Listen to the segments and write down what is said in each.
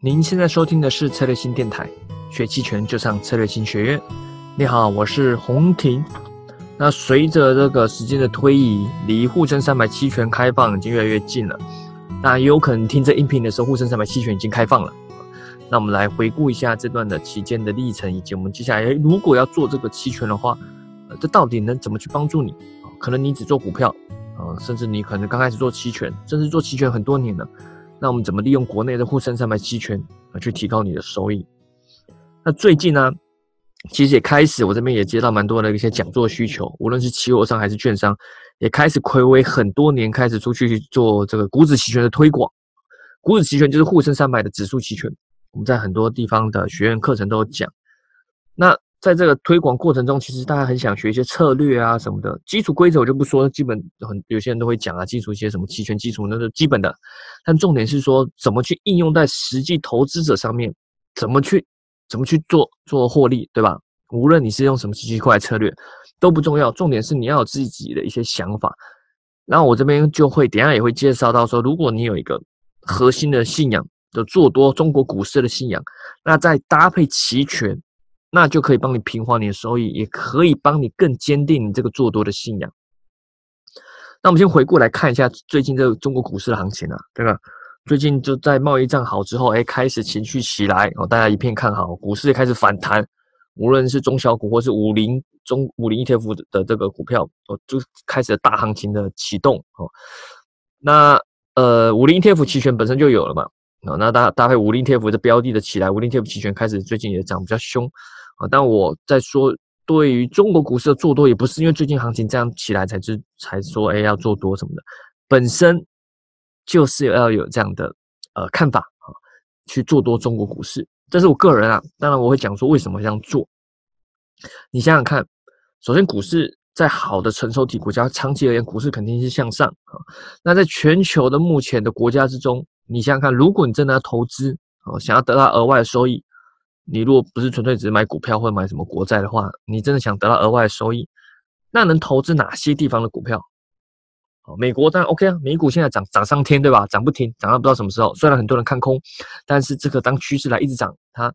您现在收听的是策略新电台，学期权就上策略新学院。你好，我是洪婷。那随着这个时间的推移，离沪深三百期权开放已经越来越近了。那也有可能听这音频的时候，沪深三百期权已经开放了。那我们来回顾一下这段的期间的历程，以及我们接下来如果要做这个期权的话，呃，这到底能怎么去帮助你？可能你只做股票，啊，甚至你可能刚开始做期权，甚至做期权很多年了。那我们怎么利用国内的沪深三百期权啊，去提高你的收益？那最近呢，其实也开始，我这边也接到蛮多的一些讲座需求，无论是期货商还是券商，也开始暌违很多年，开始出去做这个股指期权的推广。股指期权就是沪深三百的指数期权，我们在很多地方的学院课程都有讲。那在这个推广过程中，其实大家很想学一些策略啊什么的，基础规则我就不说，基本很有些人都会讲啊，基础一些什么期权基础那是基本的，但重点是说怎么去应用在实际投资者上面，怎么去怎么去做做获利，对吧？无论你是用什么奇奇怪策略都不重要，重点是你要有自己的一些想法。然后我这边就会等下也会介绍到说，如果你有一个核心的信仰，就做多中国股市的信仰，那再搭配期权。那就可以帮你平滑你的收益，也可以帮你更坚定你这个做多的信仰。那我们先回顾来看一下最近这个中国股市的行情啊，对吧？最近就在贸易战好之后，哎，开始情绪起来哦，大家一片看好，股市也开始反弹。无论是中小股或是五零中五零 ETF 的这个股票，哦，就开始大行情的启动哦。那呃，五零 ETF 期权本身就有了嘛，哦，那搭搭配五零 ETF 的标的的起来，五零 ETF 期权开始最近也涨比较凶。啊，但我在说，对于中国股市的做多，也不是因为最近行情这样起来才知才说，哎，要做多什么的，本身就是要有这样的呃看法啊，去做多中国股市，这是我个人啊。当然，我会讲说为什么这样做。你想想看，首先股市在好的成熟体国家，长期而言，股市肯定是向上啊。那在全球的目前的国家之中，你想想看，如果你真的要投资啊，想要得到额外的收益。你如果不是纯粹只是买股票或者买什么国债的话，你真的想得到额外的收益，那能投资哪些地方的股票？哦，美国当然 OK 啊，美股现在涨涨上天，对吧？涨不停，涨到不知道什么时候。虽然很多人看空，但是这个当趋势来一直涨，它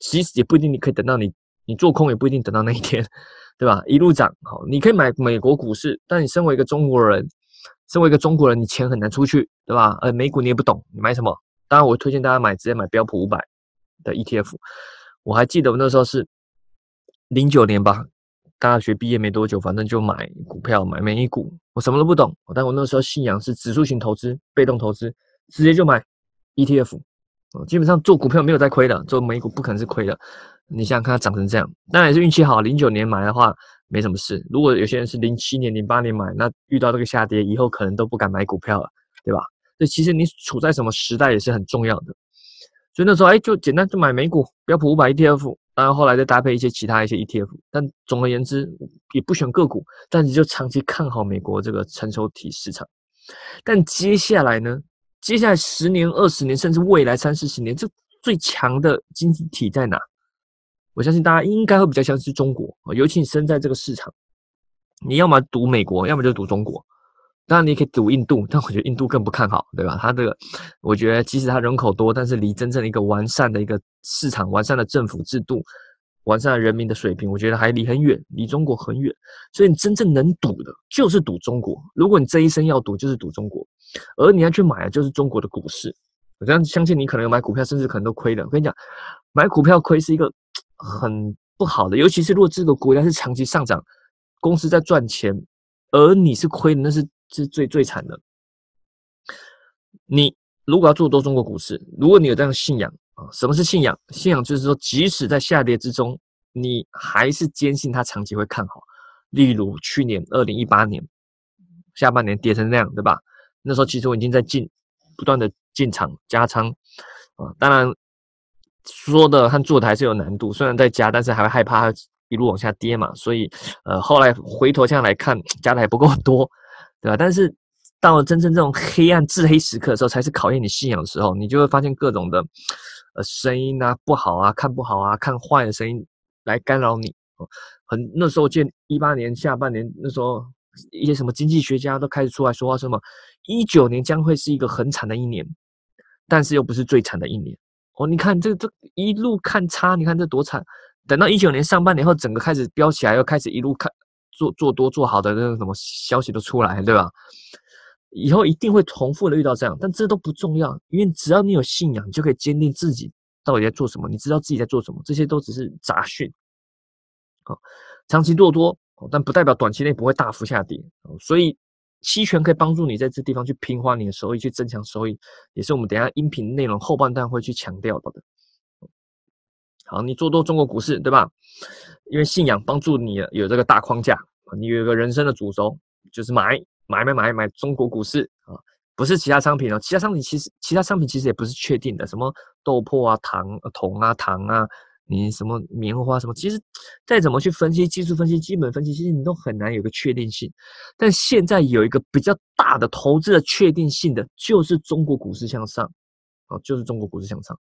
其实也不一定你可以等到你你做空也不一定等到那一天，对吧？一路涨，好，你可以买美国股市，但你身为一个中国人，身为一个中国人，你钱很难出去，对吧？呃，美股你也不懂，你买什么？当然，我推荐大家买直接买标普五百。的 ETF，我还记得我那时候是零九年吧，大学毕业没多久，反正就买股票，买美股，我什么都不懂，但我那时候信仰是指数型投资，被动投资，直接就买 ETF，基本上做股票没有在亏的，做美股不可能是亏的。你想想看它涨成这样，当然也是运气好，零九年买的话没什么事。如果有些人是零七年、零八年买，那遇到这个下跌，以后可能都不敢买股票了，对吧？所以其实你处在什么时代也是很重要的。所以那时候，哎，就简单就买美股标普五百 ETF，然后后来再搭配一些其他一些 ETF。但总而言之，也不选个股，但你就长期看好美国这个成熟体市场。但接下来呢？接下来十年、二十年，甚至未来三四十年，这最强的经济体在哪？我相信大家应该会比较相信中国尤其你身在这个市场，你要么赌美国，要么就赌中国。当然，你可以赌印度，但我觉得印度更不看好，对吧？它这个，我觉得即使它人口多，但是离真正一个完善的一个市场、完善的政府制度、完善的人民的水平，我觉得还离很远，离中国很远。所以你真正能赌的，就是赌中国。如果你这一生要赌，就是赌中国，而你要去买的就是中国的股市。我这样相信你可能有买股票，甚至可能都亏了。我跟你讲，买股票亏是一个很不好的，尤其是如果这个国家是长期上涨，公司在赚钱，而你是亏的，那是。是最最惨的。你如果要做多中国股市，如果你有这样的信仰啊，什么是信仰？信仰就是说，即使在下跌之中，你还是坚信它长期会看好。例如去年二零一八年下半年跌成那样，对吧？那时候其实我已经在进，不断的进场加仓啊。当然说的和做的还是有难度，虽然在加，但是还会害怕它一路往下跌嘛。所以呃，后来回头这样来看，加的还不够多。对吧？但是到了真正这种黑暗、至黑时刻的时候，才是考验你信仰的时候。你就会发现各种的呃声音啊，不好啊，看不好啊，看坏的声音来干扰你。很那时候，见一八年下半年那时候，一些什么经济学家都开始出来说话，什么一九年将会是一个很惨的一年，但是又不是最惨的一年。哦，你看这这一路看差，你看这多惨。等到一九年上半年后，整个开始飙起来，又开始一路看做做多做好的那个什么消息都出来，对吧？以后一定会重复的遇到这样，但这都不重要，因为只要你有信仰，你就可以坚定自己到底在做什么，你知道自己在做什么，这些都只是杂讯。好，长期做多，但不代表短期内不会大幅下跌。所以期权可以帮助你在这地方去平滑你的收益，去增强收益，也是我们等下音频内容后半段会去强调的。好，你做多中国股市，对吧？因为信仰帮助你有这个大框架，你有一个人生的主轴，就是买。买买买买中国股市啊，不是其他商品哦。其他商品其实，其他商品其实也不是确定的，什么豆粕啊、糖、铜啊、糖啊，你什么棉花什么，其实再怎么去分析，技术分析、基本分析，其实你都很难有个确定性。但现在有一个比较大的投资的确定性的，就是中国股市向上啊，就是中国股市向上。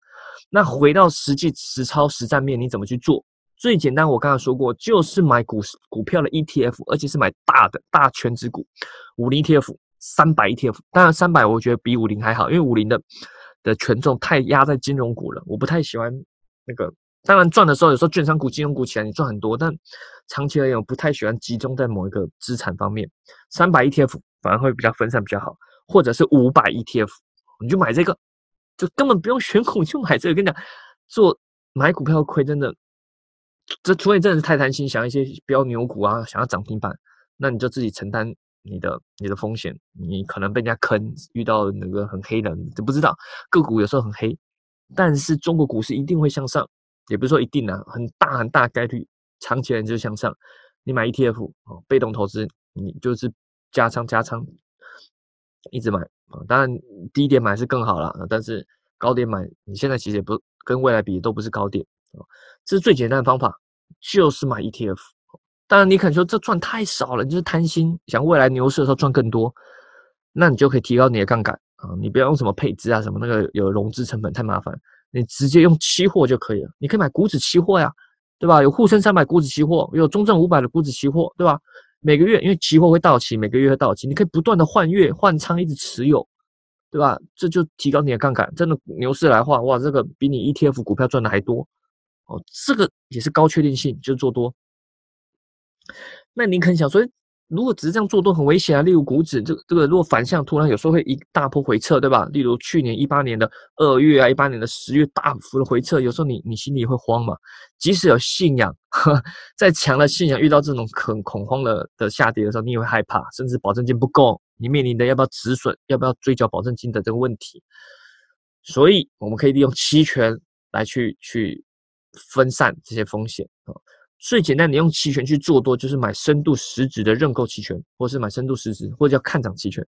那回到实际实操实战面，你怎么去做？最简单，我刚刚说过，就是买股股票的 ETF，而且是买大的大全值股，五零 ETF、三百 ETF。当然，三百我觉得比五零还好，因为五零的的权重太压在金融股了，我不太喜欢那个。当然赚的时候，有时候券商股、金融股起来你赚很多，但长期而言，我不太喜欢集中在某一个资产方面。三百 ETF 反而会比较分散比较好，或者是五百 ETF，你就买这个，就根本不用选股，就买这个。跟你讲，做买股票亏真的。这除非真的是太贪心，想一些标牛股啊，想要涨停板，那你就自己承担你的你的风险，你可能被人家坑，遇到那个很黑的，都不知道个股有时候很黑，但是中国股市一定会向上，也不是说一定啊，很大很大概率长期来就向上。你买 ETF 哦，被动投资，你就是加仓加仓，一直买啊，当然低点买是更好了，但是高点买，你现在其实也不跟未来比都不是高点。这是最简单的方法，就是买 ETF。当然，你可能说这赚太少了，你就是贪心，想未来牛市的时候赚更多，那你就可以提高你的杠杆啊！你不要用什么配置啊，什么那个有融资成本太麻烦，你直接用期货就可以了。你可以买股指期货呀，对吧？有沪深三百股指期货，有中证五百的股指期货，对吧？每个月因为期货会到期，每个月会到期，你可以不断的换月换仓，一直持有，对吧？这就提高你的杠杆。真的牛市来的话，哇，这个比你 ETF 股票赚的还多。哦，这个也是高确定性，就是做多。那你可能想说，如果只是这样做多很危险啊。例如股指，这个这个如果反向突然有时候会一大波回撤，对吧？例如去年一八年的二月啊，一八年的十月大幅的回撤，有时候你你心里会慌嘛。即使有信仰，再强的信仰，遇到这种很恐慌的的下跌的时候，你也会害怕，甚至保证金不够，你面临的要不要止损，要不要追缴保证金的这个问题。所以我们可以利用期权来去去。分散这些风险啊，最简单，你用期权去做多，就是买深度实质的认购期权，或是买深度实质，或者叫看涨期权。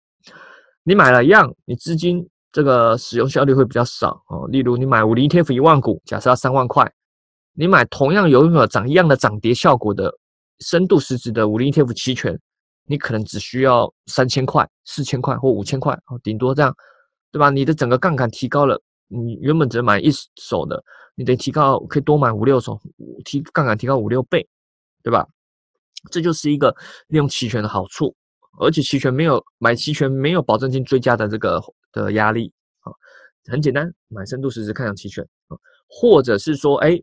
你买了一样，你资金这个使用效率会比较少哦。例如，你买五零 ETF 一万股，假设要三万块，你买同样有有涨一样的涨跌效果的深度实质的五零 ETF 期权，你可能只需要三千块、四千块或五千块哦，顶多这样，对吧？你的整个杠杆提高了，你原本只买一手的。你得提高，可以多买五六手，提杠杆提高五六倍，对吧？这就是一个利用期权的好处，而且期权没有买期权没有保证金追加的这个的压力啊，很简单，买深度实时看涨期权啊，或者是说，哎，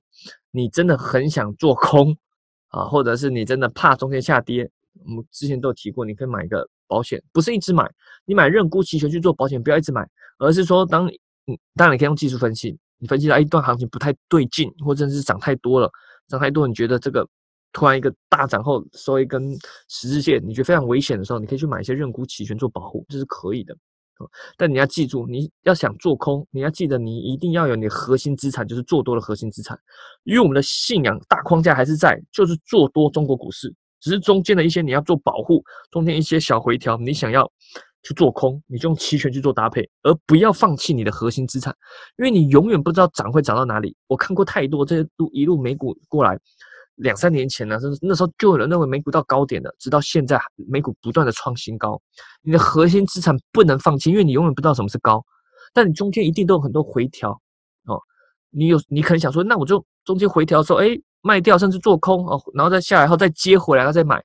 你真的很想做空啊，或者是你真的怕中间下跌，我们之前都有提过，你可以买一个保险，不是一直买，你买认沽期权去做保险，不要一直买，而是说当嗯，当然你可以用技术分析。你分析到一段行情不太对劲，或者是涨太多了，涨太多，你觉得这个突然一个大涨后收一根十字线，你觉得非常危险的时候，你可以去买一些认沽期权做保护，这是可以的。但你要记住，你要想做空，你要记得你一定要有你核心资产，就是做多的核心资产，因为我们的信仰大框架还是在，就是做多中国股市，只是中间的一些你要做保护，中间一些小回调，你想要。去做空，你就用期权去做搭配，而不要放弃你的核心资产，因为你永远不知道涨会涨到哪里。我看过太多这些路一路美股过来，两三年前呢，那时候就有人认为美股到高点了，直到现在美股不断的创新高。你的核心资产不能放弃，因为你永远不知道什么是高，但你中间一定都有很多回调哦。你有你可能想说，那我就中间回调的时候，哎，卖掉甚至做空哦，然后再下来后再接回来，然后再买。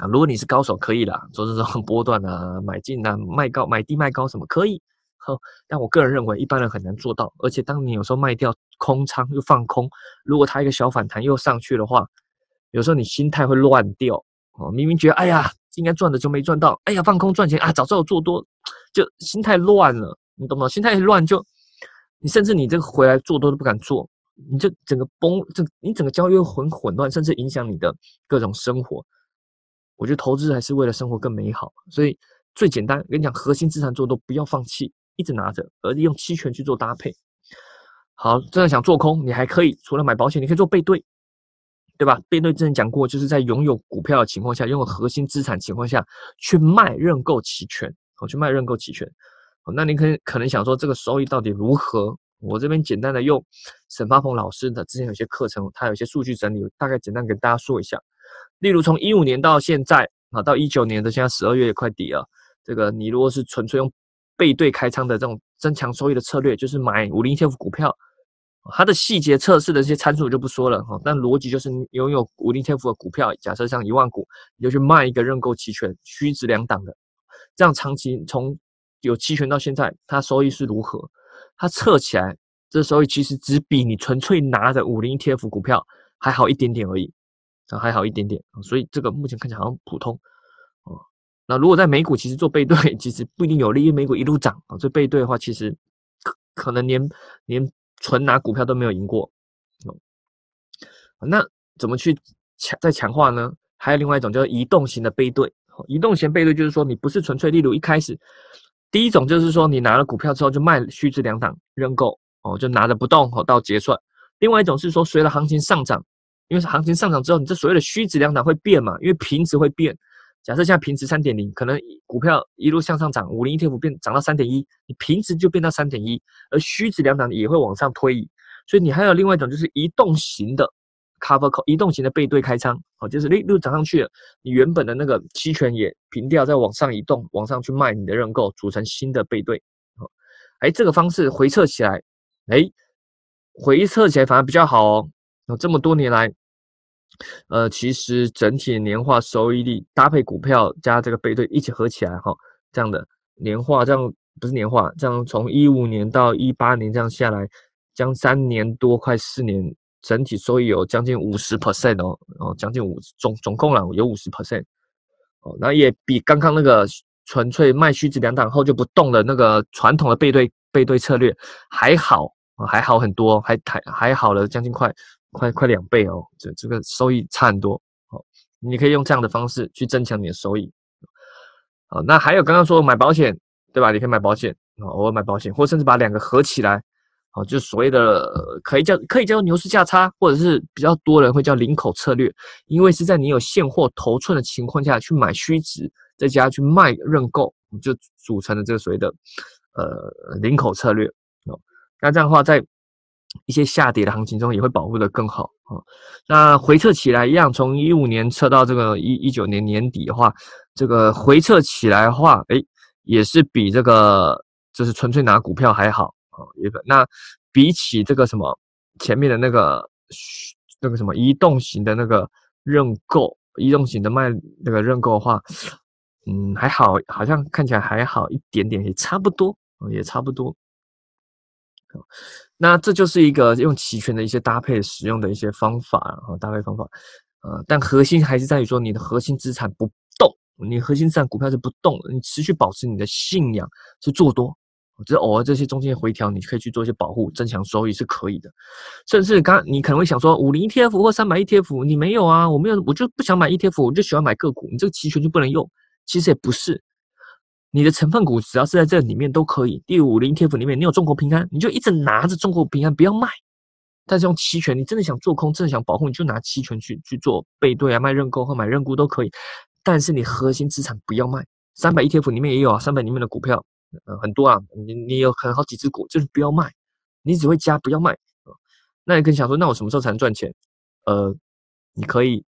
啊，如果你是高手，可以啦，做这种 波段啊，买进啊，卖高买低卖高什么可以，呵，但我个人认为一般人很难做到。而且当你有时候卖掉空仓又放空，如果它一个小反弹又上去的话，有时候你心态会乱掉哦。明明觉得哎呀应该赚的就没赚到，哎呀放空赚钱啊，早知道做多，就心态乱了，你懂吗？心态乱就你甚至你这个回来做多都不敢做，你就整个崩，这你整个交易很混乱，甚至影响你的各种生活。我觉得投资还是为了生活更美好，所以最简单，跟你讲，核心资产做多不要放弃，一直拿着，而是用期权去做搭配。好，真的想做空，你还可以除了买保险，你可以做背对，对吧？背对之前讲过，就是在拥有股票的情况下，拥有核心资产情况下去卖认购期权，好，去卖认购期权。好，那你可可能想说，这个收益到底如何？我这边简单的用沈发鹏老师的之前有些课程，他有些数据整理，大概简单跟大家说一下。例如从一五年到现在啊，到一九年的现在十二月也快底了。这个你如果是纯粹用背对开仓的这种增强收益的策略，就是买五零 ETF 股票，它的细节测试的这些参数就不说了哈。但逻辑就是你拥有五零 ETF 的股票，假设像一万股，你就去卖一个认购期权，虚值两档的，这样长期从有期权到现在，它收益是如何？它测起来，这收益其实只比你纯粹拿着五零 ETF 股票还好一点点而已。啊，还好一点点所以这个目前看起来好像普通哦。那如果在美股，其实做背对 其实不一定有利，因为美股一路涨啊，这背对的话，其实可可能连连纯拿股票都没有赢过哦。那怎么去强再强化呢？还有另外一种叫移动型的背对，移动型背对就是说你不是纯粹，例如一开始第一种就是说你拿了股票之后就卖虚值两档认购哦，就拿着不动哦到结算。另外一种是说随着行情上涨。因为行情上涨之后，你这所谓的虚值两档会变嘛？因为平值会变。假设现在平值三点零，可能股票一路向上涨，五零 ETF 变涨到三点一，你平值就变到三点一，而虚值两档也会往上推移。所以你还有另外一种就是移动型的 cover call，移动型的背对开仓，哦，就是一路涨上去了，你原本的那个期权也平掉，再往上移动，往上去卖你的认购，组成新的背对。哦，哎，这个方式回撤起来，哎，回撤起来反而比较好哦。那这么多年来，呃，其实整体年化收益率搭配股票加这个背对一起合起来哈，这样的年化这样不是年化，这样从一五年到一八年这样下来，将三年多快四年，整体收益有将近五十 percent 哦，哦，将近五总总共了有五十 percent 哦，那也比刚刚那个纯粹卖虚值两档后就不动的那个传统的背对背对策略还好还好很多，还还还好了将近快。快快两倍哦，这这个收益差很多哦。你可以用这样的方式去增强你的收益。好，那还有刚刚说买保险，对吧？你可以买保险啊，偶尔买保险，或甚至把两个合起来，哦，就所谓的可以叫可以叫做牛市价差，或者是比较多人会叫领口策略，因为是在你有现货头寸的情况下去买虚值，再加去卖认购，就组成了这个所谓的呃领口策略哦。那这样的话，在一些下跌的行情中也会保护的更好啊。那回撤起来一样，从一五年测到这个一一九年年底的话，这个回撤起来的话，哎，也是比这个就是纯粹拿股票还好啊。也那比起这个什么前面的那个那个什么移动型的那个认购，移动型的卖那个认购的话，嗯，还好，好像看起来还好一点点，也差不多也差不多。那这就是一个用期权的一些搭配使用的一些方法啊，搭配方法，呃，但核心还是在于说你的核心资产不动，你核心资产股票是不动的，你持续保持你的信仰是做多，只偶尔这些中间回调，你可以去做一些保护，增强收益是可以的。甚至刚你可能会想说，五零 ETF 或三百 ETF，你没有啊？我没有，我就不想买 ETF，我就喜欢买个股，你这个期权就不能用？其实也不是。你的成分股只要是在这里面都可以。第五零 ETF 里面，你有中国平安，你就一直拿着中国平安，不要卖。但是用期权，你真的想做空，真的想保护，你就拿期权去去做背对啊，卖认购或买认沽都可以。但是你核心资产不要卖。三百 ETF 里面也有啊，三百里面的股票，呃，很多啊，你你有可能好几只股，就是不要卖，你只会加不要卖。那你可以想说，那我什么时候才能赚钱？呃，你可以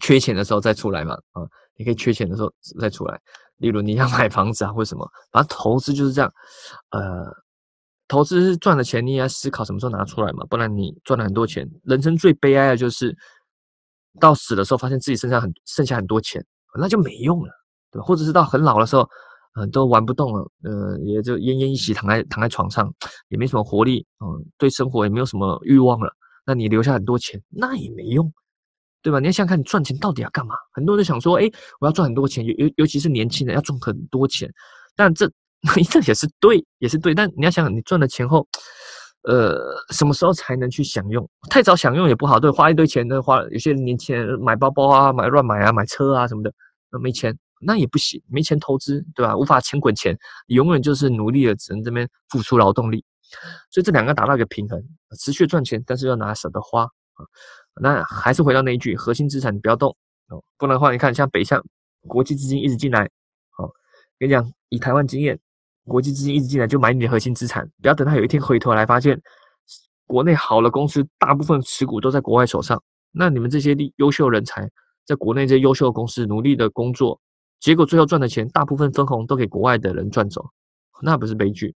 缺钱的时候再出来嘛，啊，你可以缺钱的时候再出来。例如你要买房子啊，或者什么，反正投资就是这样，呃，投资赚的钱你也要思考什么时候拿出来嘛，不然你赚了很多钱，人生最悲哀的就是到死的时候发现自己身上很剩下很多钱，那就没用了，对吧？或者是到很老的时候，嗯，都玩不动了，呃，也就奄奄一息，躺在躺在床上，也没什么活力，嗯，对生活也没有什么欲望了。那你留下很多钱，那也没用，对吧？你要想看，你赚钱到底要干嘛？很多人想说，哎，我要赚很多钱，尤尤尤其是年轻人要赚很多钱，但这 这也是对，也是对。但你要想想，你赚了钱后，呃，什么时候才能去享用？太早享用也不好，对，花一堆钱的花，有些年轻人买包包啊，买乱买啊，买车啊什么的，那没钱。那也不行，没钱投资，对吧？无法钱滚钱，永远就是努力的，只能这边付出劳动力。所以这两个达到一个平衡，持续赚钱，但是要拿舍得花啊。那还是回到那一句，核心资产你不要动哦，不然的话，你看像北向国际资金一直进来，好，跟你讲，以台湾经验，国际资金一直进来就买你的核心资产，不要等它有一天回头来发现，国内好的公司大部分持股都在国外手上，那你们这些优秀人才在国内这些优秀公司努力的工作。结果最后赚的钱，大部分分红都给国外的人赚走，那不是悲剧。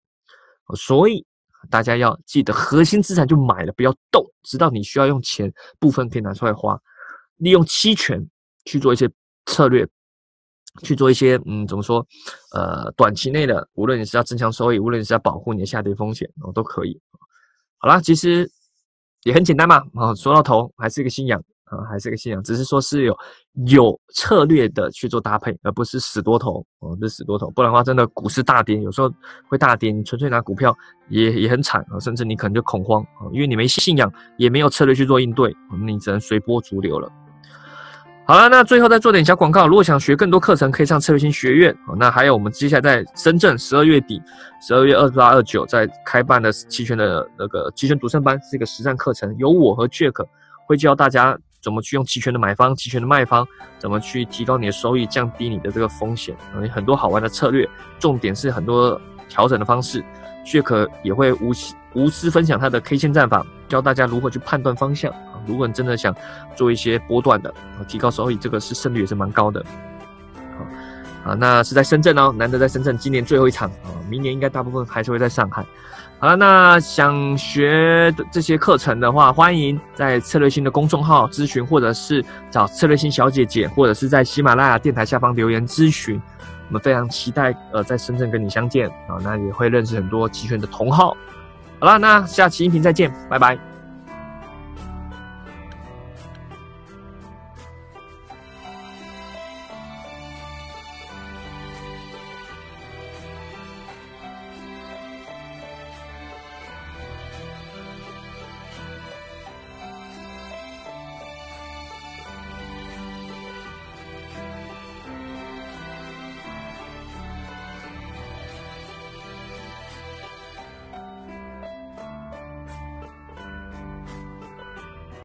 所以大家要记得，核心资产就买了，不要动，直到你需要用钱，部分可以拿出来花，利用期权去做一些策略，去做一些嗯，怎么说？呃，短期内的，无论你是要增强收益，无论你是要保护你的下跌风险，哦，都可以。好啦，其实也很简单嘛，啊，说到头还是一个信仰。啊，还是个信仰，只是说是有有策略的去做搭配，而不是死多头哦，不是死多头，不然的话，真的股市大跌，有时候会大跌，你纯粹拿股票也也很惨啊，甚至你可能就恐慌啊，因为你没信仰，也没有策略去做应对，你只能随波逐流了。好了，那最后再做点小广告。如果想学更多课程，可以上策略性学院。那还有我们接下来在深圳十二月底，十二月二十八、二九在开办的期权的那个期权独胜班，是一个实战课程，由我和 Jack 会教大家。怎么去用期权的买方、期权的卖方？怎么去提高你的收益、降低你的这个风险？有很多好玩的策略，重点是很多调整的方式。血可也会无私无私分享他的 K 线战法，教大家如何去判断方向啊。如果你真的想做一些波段的，提高收益，这个是胜率也是蛮高的。啊，那是在深圳哦，难得在深圳，今年最后一场啊，明年应该大部分还是会在上海。好了，那想学的这些课程的话，欢迎在策略星的公众号咨询，或者是找策略星小姐姐，或者是在喜马拉雅电台下方留言咨询。我们非常期待呃在深圳跟你相见啊，那也会认识很多期权的同好。好了，那下期音频再见，拜拜。